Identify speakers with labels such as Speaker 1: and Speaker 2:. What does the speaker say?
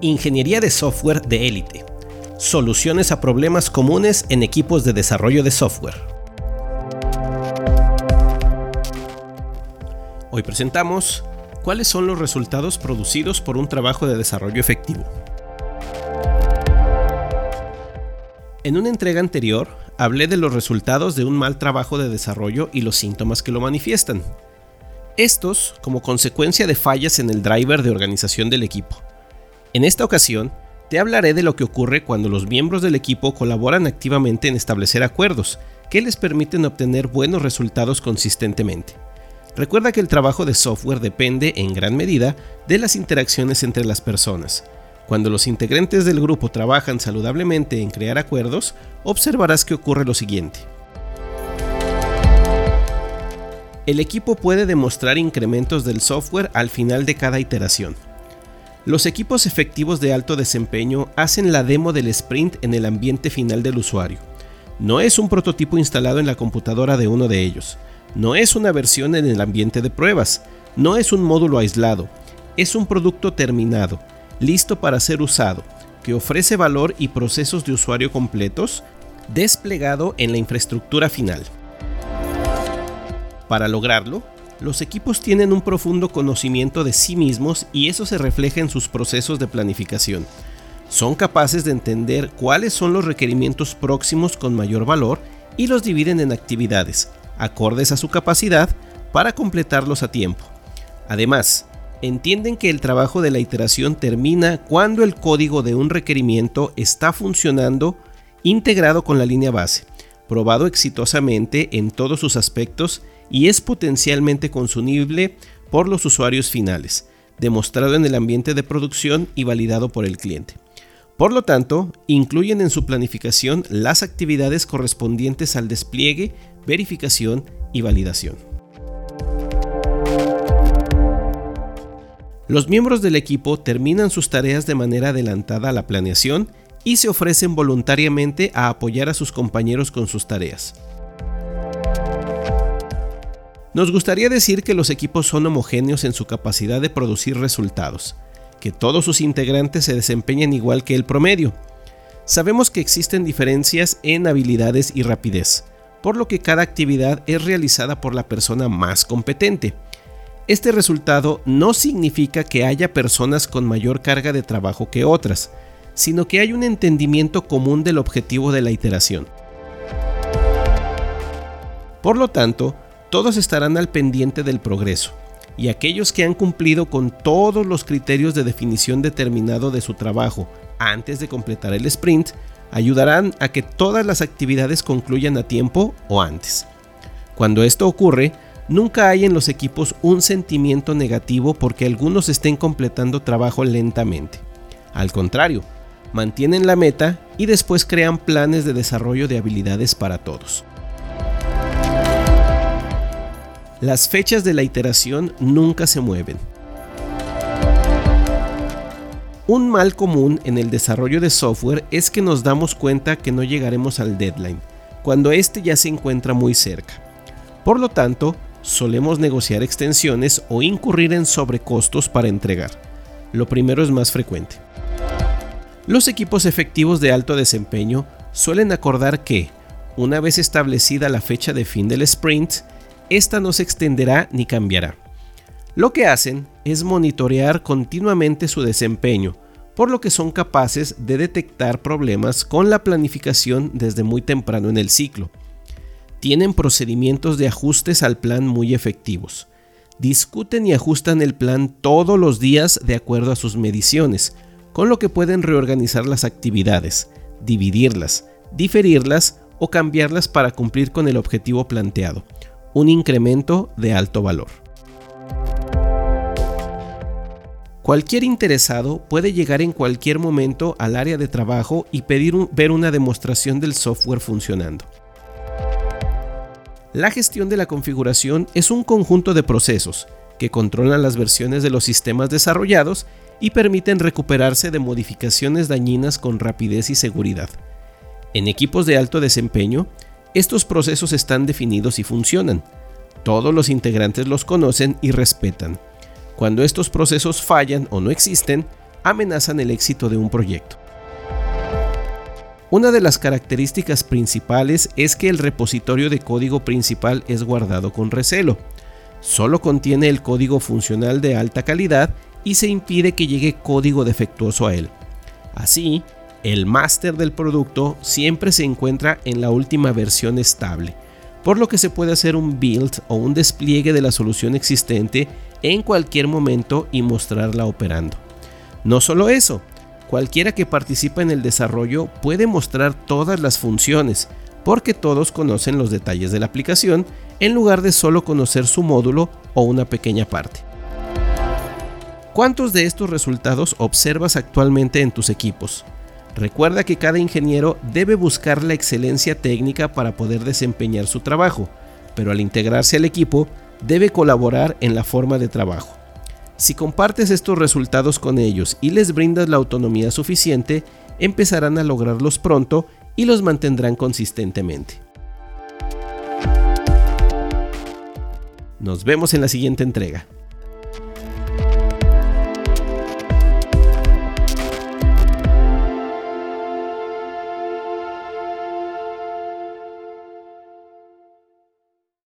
Speaker 1: Ingeniería de software de élite. Soluciones a problemas comunes en equipos de desarrollo de software. Hoy presentamos cuáles son los resultados producidos por un trabajo de desarrollo efectivo. En una entrega anterior hablé de los resultados de un mal trabajo de desarrollo y los síntomas que lo manifiestan. Estos como consecuencia de fallas en el driver de organización del equipo. En esta ocasión, te hablaré de lo que ocurre cuando los miembros del equipo colaboran activamente en establecer acuerdos que les permiten obtener buenos resultados consistentemente. Recuerda que el trabajo de software depende en gran medida de las interacciones entre las personas. Cuando los integrantes del grupo trabajan saludablemente en crear acuerdos, observarás que ocurre lo siguiente. El equipo puede demostrar incrementos del software al final de cada iteración. Los equipos efectivos de alto desempeño hacen la demo del sprint en el ambiente final del usuario. No es un prototipo instalado en la computadora de uno de ellos. No es una versión en el ambiente de pruebas. No es un módulo aislado. Es un producto terminado, listo para ser usado, que ofrece valor y procesos de usuario completos, desplegado en la infraestructura final. Para lograrlo, los equipos tienen un profundo conocimiento de sí mismos y eso se refleja en sus procesos de planificación. Son capaces de entender cuáles son los requerimientos próximos con mayor valor y los dividen en actividades, acordes a su capacidad, para completarlos a tiempo. Además, entienden que el trabajo de la iteración termina cuando el código de un requerimiento está funcionando integrado con la línea base, probado exitosamente en todos sus aspectos y es potencialmente consumible por los usuarios finales, demostrado en el ambiente de producción y validado por el cliente. Por lo tanto, incluyen en su planificación las actividades correspondientes al despliegue, verificación y validación. Los miembros del equipo terminan sus tareas de manera adelantada a la planeación y se ofrecen voluntariamente a apoyar a sus compañeros con sus tareas. Nos gustaría decir que los equipos son homogéneos en su capacidad de producir resultados, que todos sus integrantes se desempeñan igual que el promedio. Sabemos que existen diferencias en habilidades y rapidez, por lo que cada actividad es realizada por la persona más competente. Este resultado no significa que haya personas con mayor carga de trabajo que otras, sino que hay un entendimiento común del objetivo de la iteración. Por lo tanto, todos estarán al pendiente del progreso, y aquellos que han cumplido con todos los criterios de definición determinado de su trabajo antes de completar el sprint, ayudarán a que todas las actividades concluyan a tiempo o antes. Cuando esto ocurre, nunca hay en los equipos un sentimiento negativo porque algunos estén completando trabajo lentamente. Al contrario, mantienen la meta y después crean planes de desarrollo de habilidades para todos. Las fechas de la iteración nunca se mueven. Un mal común en el desarrollo de software es que nos damos cuenta que no llegaremos al deadline, cuando éste ya se encuentra muy cerca. Por lo tanto, solemos negociar extensiones o incurrir en sobrecostos para entregar. Lo primero es más frecuente. Los equipos efectivos de alto desempeño suelen acordar que, una vez establecida la fecha de fin del sprint, esta no se extenderá ni cambiará. Lo que hacen es monitorear continuamente su desempeño, por lo que son capaces de detectar problemas con la planificación desde muy temprano en el ciclo. Tienen procedimientos de ajustes al plan muy efectivos. Discuten y ajustan el plan todos los días de acuerdo a sus mediciones, con lo que pueden reorganizar las actividades, dividirlas, diferirlas o cambiarlas para cumplir con el objetivo planteado un incremento de alto valor. Cualquier interesado puede llegar en cualquier momento al área de trabajo y pedir ver una demostración del software funcionando. La gestión de la configuración es un conjunto de procesos que controlan las versiones de los sistemas desarrollados y permiten recuperarse de modificaciones dañinas con rapidez y seguridad. En equipos de alto desempeño, estos procesos están definidos y funcionan. Todos los integrantes los conocen y respetan. Cuando estos procesos fallan o no existen, amenazan el éxito de un proyecto. Una de las características principales es que el repositorio de código principal es guardado con recelo. Solo contiene el código funcional de alta calidad y se impide que llegue código defectuoso a él. Así, el máster del producto siempre se encuentra en la última versión estable, por lo que se puede hacer un build o un despliegue de la solución existente en cualquier momento y mostrarla operando. No solo eso, cualquiera que participa en el desarrollo puede mostrar todas las funciones, porque todos conocen los detalles de la aplicación en lugar de solo conocer su módulo o una pequeña parte. ¿Cuántos de estos resultados observas actualmente en tus equipos? Recuerda que cada ingeniero debe buscar la excelencia técnica para poder desempeñar su trabajo, pero al integrarse al equipo debe colaborar en la forma de trabajo. Si compartes estos resultados con ellos y les brindas la autonomía suficiente, empezarán a lograrlos pronto y los mantendrán consistentemente. Nos vemos en la siguiente entrega.